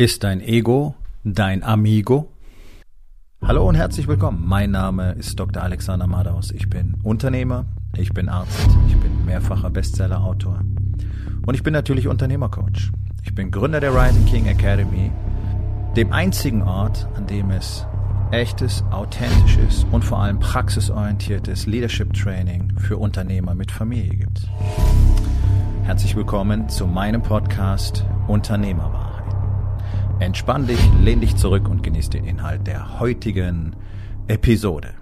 Ist dein Ego dein Amigo? Hallo und herzlich willkommen. Mein Name ist Dr. Alexander Madaus. Ich bin Unternehmer, ich bin Arzt, ich bin mehrfacher Bestsellerautor und ich bin natürlich Unternehmercoach. Ich bin Gründer der Rising King Academy, dem einzigen Ort, an dem es echtes, authentisches und vor allem praxisorientiertes Leadership Training für Unternehmer mit Familie gibt. Herzlich willkommen zu meinem Podcast Unternehmerwahrheit. Entspann dich, lehn dich zurück und genieß den Inhalt der heutigen Episode.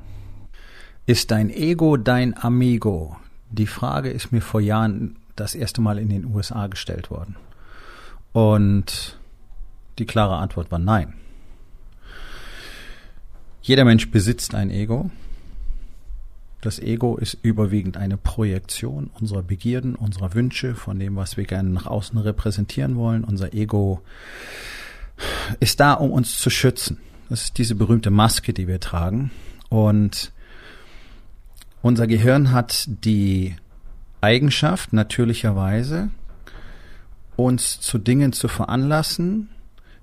Ist dein Ego dein Amigo? Die Frage ist mir vor Jahren das erste Mal in den USA gestellt worden. Und die klare Antwort war nein. Jeder Mensch besitzt ein Ego. Das Ego ist überwiegend eine Projektion unserer Begierden, unserer Wünsche, von dem, was wir gerne nach außen repräsentieren wollen. Unser Ego ist da, um uns zu schützen. Das ist diese berühmte Maske, die wir tragen. Und unser Gehirn hat die Eigenschaft, natürlicherweise, uns zu Dingen zu veranlassen,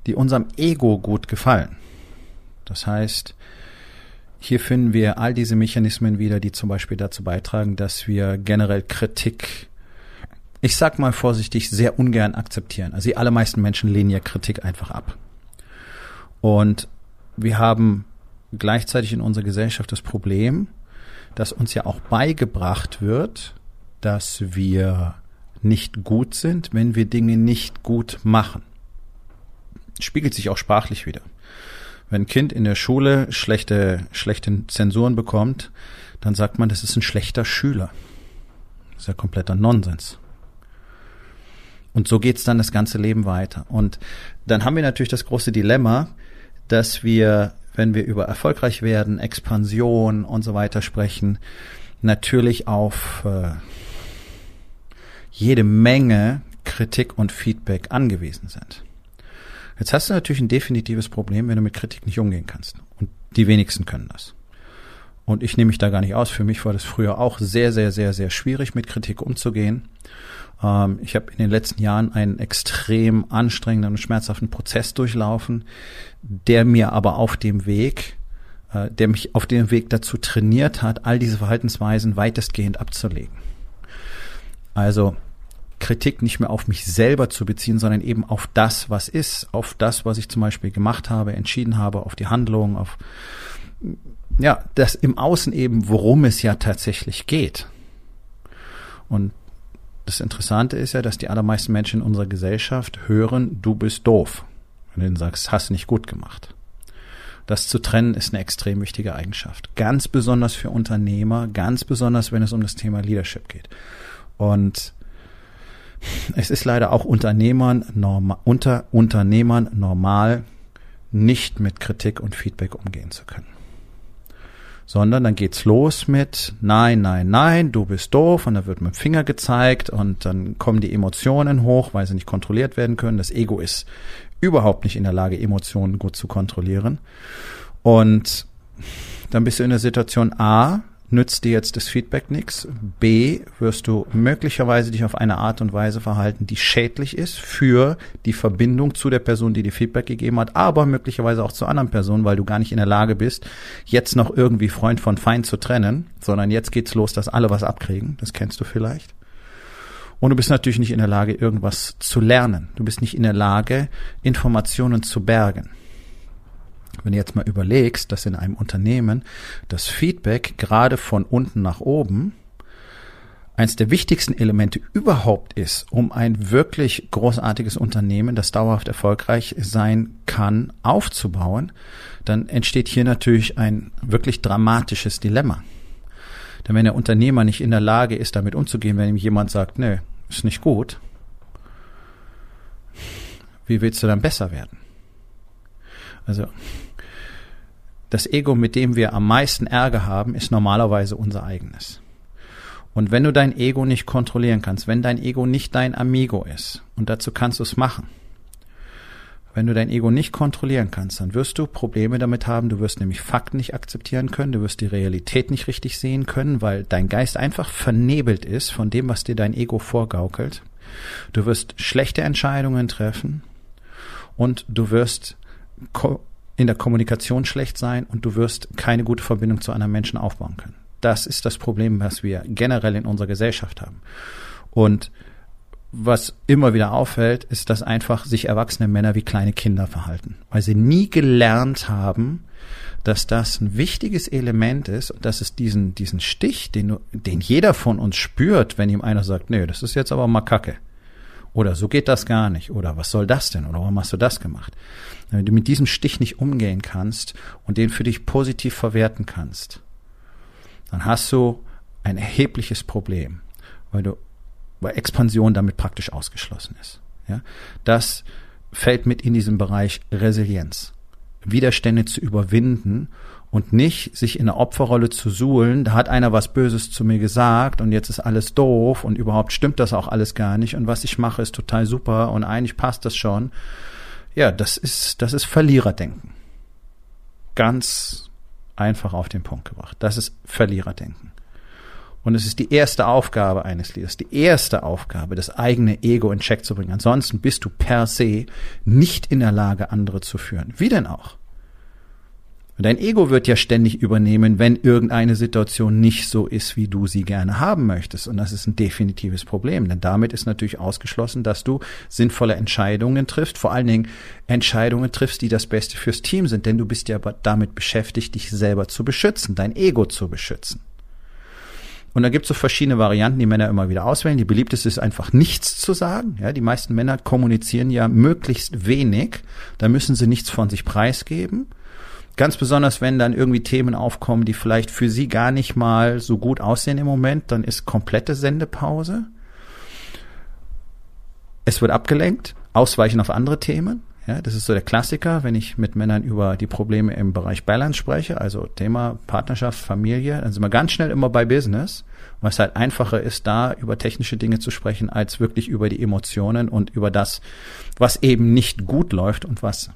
die unserem Ego gut gefallen. Das heißt, hier finden wir all diese Mechanismen wieder, die zum Beispiel dazu beitragen, dass wir generell Kritik ich sag mal vorsichtig, sehr ungern akzeptieren. Also die allermeisten Menschen lehnen ja Kritik einfach ab. Und wir haben gleichzeitig in unserer Gesellschaft das Problem, dass uns ja auch beigebracht wird, dass wir nicht gut sind, wenn wir Dinge nicht gut machen. Spiegelt sich auch sprachlich wieder. Wenn ein Kind in der Schule schlechte, schlechte Zensuren bekommt, dann sagt man, das ist ein schlechter Schüler. Das ist ja kompletter Nonsens. Und so geht's dann das ganze Leben weiter. Und dann haben wir natürlich das große Dilemma, dass wir, wenn wir über erfolgreich werden, Expansion und so weiter sprechen, natürlich auf äh, jede Menge Kritik und Feedback angewiesen sind. Jetzt hast du natürlich ein definitives Problem, wenn du mit Kritik nicht umgehen kannst. Und die wenigsten können das. Und ich nehme mich da gar nicht aus. Für mich war das früher auch sehr, sehr, sehr, sehr schwierig, mit Kritik umzugehen. Ähm, ich habe in den letzten Jahren einen extrem anstrengenden und schmerzhaften Prozess durchlaufen, der mir aber auf dem Weg, äh, der mich auf dem Weg dazu trainiert hat, all diese Verhaltensweisen weitestgehend abzulegen. Also Kritik nicht mehr auf mich selber zu beziehen, sondern eben auf das, was ist, auf das, was ich zum Beispiel gemacht habe, entschieden habe, auf die Handlung, auf ja, das im Außen eben, worum es ja tatsächlich geht. Und das Interessante ist ja, dass die allermeisten Menschen in unserer Gesellschaft hören, du bist doof. Wenn du sagst, hast nicht gut gemacht. Das zu trennen ist eine extrem wichtige Eigenschaft. Ganz besonders für Unternehmer, ganz besonders, wenn es um das Thema Leadership geht. Und es ist leider auch Unternehmern normal, unter Unternehmern normal, nicht mit Kritik und Feedback umgehen zu können sondern dann geht's los mit nein, nein, nein, du bist doof und dann wird mit dem Finger gezeigt und dann kommen die Emotionen hoch, weil sie nicht kontrolliert werden können. Das Ego ist überhaupt nicht in der Lage, Emotionen gut zu kontrollieren. Und dann bist du in der Situation A, nützt dir jetzt das Feedback nichts. B, wirst du möglicherweise dich auf eine Art und Weise verhalten, die schädlich ist für die Verbindung zu der Person, die dir Feedback gegeben hat, aber möglicherweise auch zu anderen Personen, weil du gar nicht in der Lage bist, jetzt noch irgendwie Freund von Feind zu trennen, sondern jetzt geht's los, dass alle was abkriegen. Das kennst du vielleicht. Und du bist natürlich nicht in der Lage, irgendwas zu lernen. Du bist nicht in der Lage, Informationen zu bergen. Wenn du jetzt mal überlegst, dass in einem Unternehmen das Feedback gerade von unten nach oben eines der wichtigsten Elemente überhaupt ist, um ein wirklich großartiges Unternehmen, das dauerhaft erfolgreich sein kann, aufzubauen, dann entsteht hier natürlich ein wirklich dramatisches Dilemma. Denn wenn der Unternehmer nicht in der Lage ist, damit umzugehen, wenn ihm jemand sagt, nö, ist nicht gut, wie willst du dann besser werden? Also das Ego, mit dem wir am meisten Ärger haben, ist normalerweise unser eigenes. Und wenn du dein Ego nicht kontrollieren kannst, wenn dein Ego nicht dein Amigo ist, und dazu kannst du es machen, wenn du dein Ego nicht kontrollieren kannst, dann wirst du Probleme damit haben. Du wirst nämlich Fakten nicht akzeptieren können. Du wirst die Realität nicht richtig sehen können, weil dein Geist einfach vernebelt ist von dem, was dir dein Ego vorgaukelt. Du wirst schlechte Entscheidungen treffen und du wirst in der Kommunikation schlecht sein und du wirst keine gute Verbindung zu einem Menschen aufbauen können. Das ist das Problem, was wir generell in unserer Gesellschaft haben. Und was immer wieder auffällt, ist, dass einfach sich erwachsene Männer wie kleine Kinder verhalten, weil sie nie gelernt haben, dass das ein wichtiges Element ist und dass es diesen, diesen Stich, den, den jeder von uns spürt, wenn ihm einer sagt, nö, das ist jetzt aber mal Kacke. Oder so geht das gar nicht. Oder was soll das denn? Oder warum hast du das gemacht? Wenn du mit diesem Stich nicht umgehen kannst und den für dich positiv verwerten kannst, dann hast du ein erhebliches Problem, weil du weil Expansion damit praktisch ausgeschlossen ist. Ja, das fällt mit in diesen Bereich Resilienz. Widerstände zu überwinden und nicht sich in der Opferrolle zu suhlen, da hat einer was Böses zu mir gesagt und jetzt ist alles doof und überhaupt stimmt das auch alles gar nicht und was ich mache ist total super und eigentlich passt das schon. Ja, das ist, das ist Verliererdenken. Ganz einfach auf den Punkt gebracht. Das ist Verliererdenken. Und es ist die erste Aufgabe eines Leaders, die erste Aufgabe, das eigene Ego in Check zu bringen. Ansonsten bist du per se nicht in der Lage, andere zu führen. Wie denn auch? Dein Ego wird ja ständig übernehmen, wenn irgendeine Situation nicht so ist, wie du sie gerne haben möchtest. Und das ist ein definitives Problem, denn damit ist natürlich ausgeschlossen, dass du sinnvolle Entscheidungen triffst, vor allen Dingen Entscheidungen triffst, die das Beste fürs Team sind, denn du bist ja damit beschäftigt, dich selber zu beschützen, dein Ego zu beschützen. Und da gibt es so verschiedene Varianten, die Männer immer wieder auswählen. Die beliebteste ist einfach nichts zu sagen. Ja, die meisten Männer kommunizieren ja möglichst wenig. Da müssen sie nichts von sich preisgeben. Ganz besonders, wenn dann irgendwie Themen aufkommen, die vielleicht für sie gar nicht mal so gut aussehen im Moment, dann ist komplette Sendepause. Es wird abgelenkt, ausweichen auf andere Themen. Ja, das ist so der Klassiker, wenn ich mit Männern über die Probleme im Bereich Balance spreche, also Thema Partnerschaft, Familie, dann sind wir ganz schnell immer bei Business, was halt einfacher ist, da über technische Dinge zu sprechen, als wirklich über die Emotionen und über das, was eben nicht gut läuft und was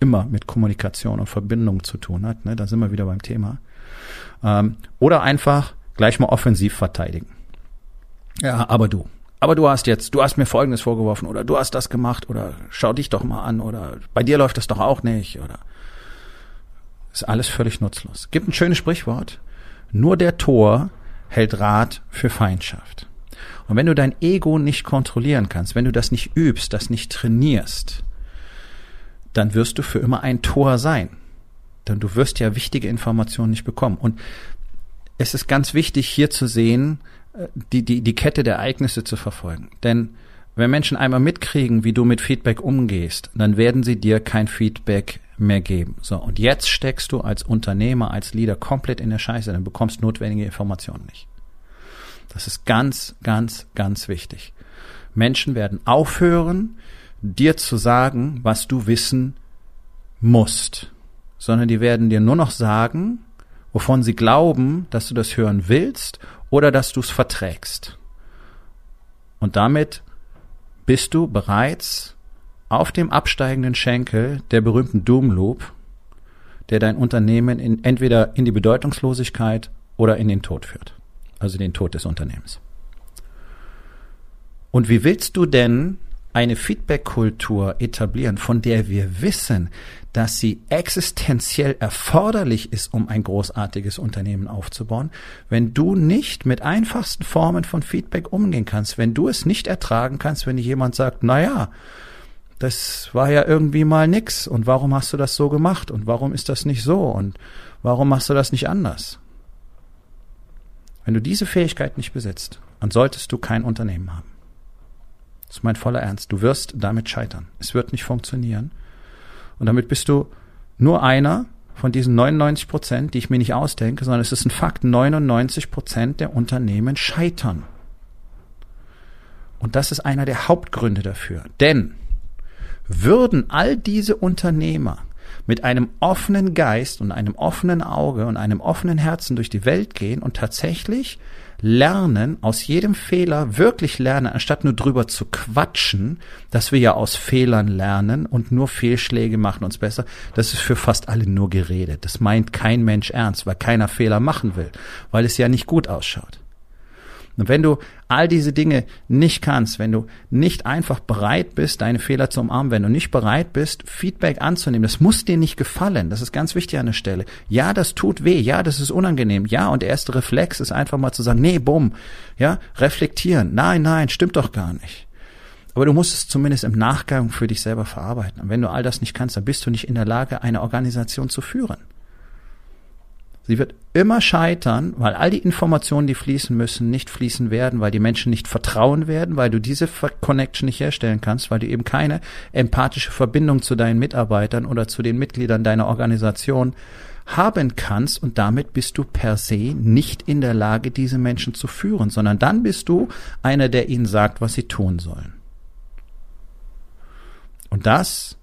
immer mit Kommunikation und Verbindung zu tun hat. Ne? Da sind wir wieder beim Thema. Ähm, oder einfach gleich mal offensiv verteidigen. Ja, aber du, aber du hast jetzt, du hast mir Folgendes vorgeworfen oder du hast das gemacht oder schau dich doch mal an oder bei dir läuft das doch auch nicht oder ist alles völlig nutzlos. Gibt ein schönes Sprichwort. Nur der Tor hält Rat für Feindschaft. Und wenn du dein Ego nicht kontrollieren kannst, wenn du das nicht übst, das nicht trainierst, dann wirst du für immer ein Tor sein. Denn du wirst ja wichtige Informationen nicht bekommen. Und es ist ganz wichtig hier zu sehen, die, die, die Kette der Ereignisse zu verfolgen. Denn wenn Menschen einmal mitkriegen, wie du mit Feedback umgehst, dann werden sie dir kein Feedback mehr geben. So, und jetzt steckst du als Unternehmer, als Leader komplett in der Scheiße, dann bekommst notwendige Informationen nicht. Das ist ganz, ganz, ganz wichtig. Menschen werden aufhören, dir zu sagen, was du wissen musst, sondern die werden dir nur noch sagen, wovon sie glauben, dass du das hören willst oder dass du es verträgst. Und damit bist du bereits auf dem absteigenden Schenkel der berühmten Doom Loop, der dein Unternehmen in, entweder in die Bedeutungslosigkeit oder in den Tod führt. Also den Tod des Unternehmens. Und wie willst du denn eine Feedback-Kultur etablieren, von der wir wissen, dass sie existenziell erforderlich ist, um ein großartiges Unternehmen aufzubauen, wenn du nicht mit einfachsten Formen von Feedback umgehen kannst, wenn du es nicht ertragen kannst, wenn jemand sagt, na ja, das war ja irgendwie mal nix und warum hast du das so gemacht und warum ist das nicht so und warum machst du das nicht anders? Wenn du diese Fähigkeit nicht besitzt, dann solltest du kein Unternehmen haben. Das ist mein voller Ernst. Du wirst damit scheitern. Es wird nicht funktionieren. Und damit bist du nur einer von diesen 99 Prozent, die ich mir nicht ausdenke, sondern es ist ein Fakt. 99 Prozent der Unternehmen scheitern. Und das ist einer der Hauptgründe dafür. Denn würden all diese Unternehmer mit einem offenen Geist und einem offenen Auge und einem offenen Herzen durch die Welt gehen und tatsächlich lernen, aus jedem Fehler wirklich lernen, anstatt nur drüber zu quatschen, dass wir ja aus Fehlern lernen und nur Fehlschläge machen uns besser. Das ist für fast alle nur geredet. Das meint kein Mensch ernst, weil keiner Fehler machen will, weil es ja nicht gut ausschaut. Und wenn du all diese Dinge nicht kannst, wenn du nicht einfach bereit bist, deine Fehler zu umarmen, wenn du nicht bereit bist, Feedback anzunehmen, das muss dir nicht gefallen. Das ist ganz wichtig an der Stelle. Ja, das tut weh. Ja, das ist unangenehm. Ja, und der erste Reflex ist einfach mal zu sagen, nee, bumm. Ja, reflektieren. Nein, nein, stimmt doch gar nicht. Aber du musst es zumindest im Nachgang für dich selber verarbeiten. Und wenn du all das nicht kannst, dann bist du nicht in der Lage, eine Organisation zu führen. Sie wird immer scheitern, weil all die Informationen, die fließen müssen, nicht fließen werden, weil die Menschen nicht vertrauen werden, weil du diese Connection nicht herstellen kannst, weil du eben keine empathische Verbindung zu deinen Mitarbeitern oder zu den Mitgliedern deiner Organisation haben kannst und damit bist du per se nicht in der Lage, diese Menschen zu führen, sondern dann bist du einer, der ihnen sagt, was sie tun sollen. Und das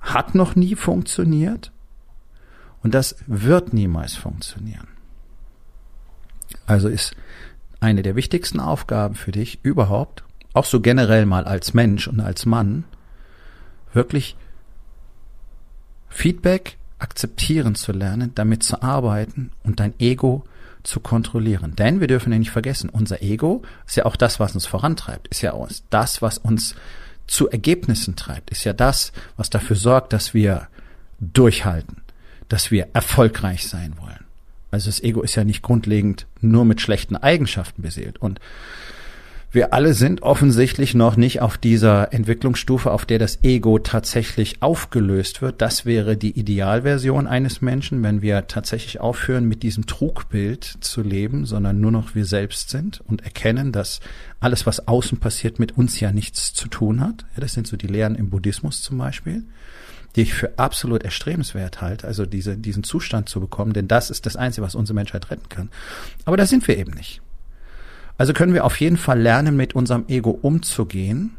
hat noch nie funktioniert und das wird niemals funktionieren. Also ist eine der wichtigsten Aufgaben für dich überhaupt, auch so generell mal als Mensch und als Mann, wirklich Feedback akzeptieren zu lernen, damit zu arbeiten und dein Ego zu kontrollieren. Denn wir dürfen ja nicht vergessen, unser Ego ist ja auch das, was uns vorantreibt, ist ja auch das, was uns zu Ergebnissen treibt, ist ja das, was dafür sorgt, dass wir durchhalten, dass wir erfolgreich sein wollen. Also das Ego ist ja nicht grundlegend nur mit schlechten Eigenschaften beseelt. Und wir alle sind offensichtlich noch nicht auf dieser Entwicklungsstufe, auf der das Ego tatsächlich aufgelöst wird. Das wäre die Idealversion eines Menschen, wenn wir tatsächlich aufhören, mit diesem Trugbild zu leben, sondern nur noch wir selbst sind und erkennen, dass alles, was außen passiert, mit uns ja nichts zu tun hat. Ja, das sind so die Lehren im Buddhismus zum Beispiel die ich für absolut erstrebenswert halte, also diese, diesen Zustand zu bekommen, denn das ist das Einzige, was unsere Menschheit retten kann. Aber da sind wir eben nicht. Also können wir auf jeden Fall lernen, mit unserem Ego umzugehen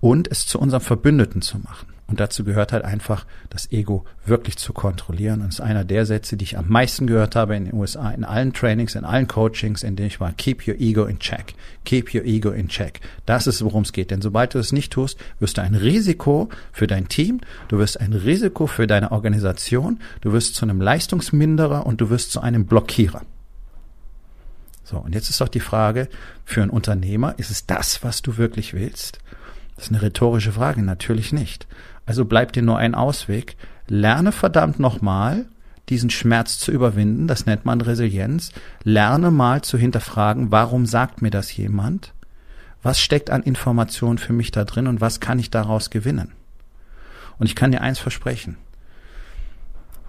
und es zu unserem Verbündeten zu machen. Und dazu gehört halt einfach, das Ego wirklich zu kontrollieren. Und das ist einer der Sätze, die ich am meisten gehört habe in den USA, in allen Trainings, in allen Coachings, in denen ich war. Keep your ego in check. Keep your ego in check. Das ist, worum es geht. Denn sobald du es nicht tust, wirst du ein Risiko für dein Team, du wirst ein Risiko für deine Organisation, du wirst zu einem Leistungsminderer und du wirst zu einem Blockierer. So, und jetzt ist doch die Frage für einen Unternehmer, ist es das, was du wirklich willst? Das ist eine rhetorische Frage, natürlich nicht. Also bleibt dir nur ein Ausweg. Lerne verdammt nochmal, diesen Schmerz zu überwinden. Das nennt man Resilienz. Lerne mal zu hinterfragen, warum sagt mir das jemand? Was steckt an Informationen für mich da drin und was kann ich daraus gewinnen? Und ich kann dir eins versprechen.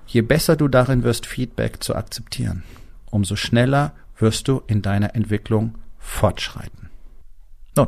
Je besser du darin wirst, Feedback zu akzeptieren, umso schneller wirst du in deiner Entwicklung fortschreiten. Nun,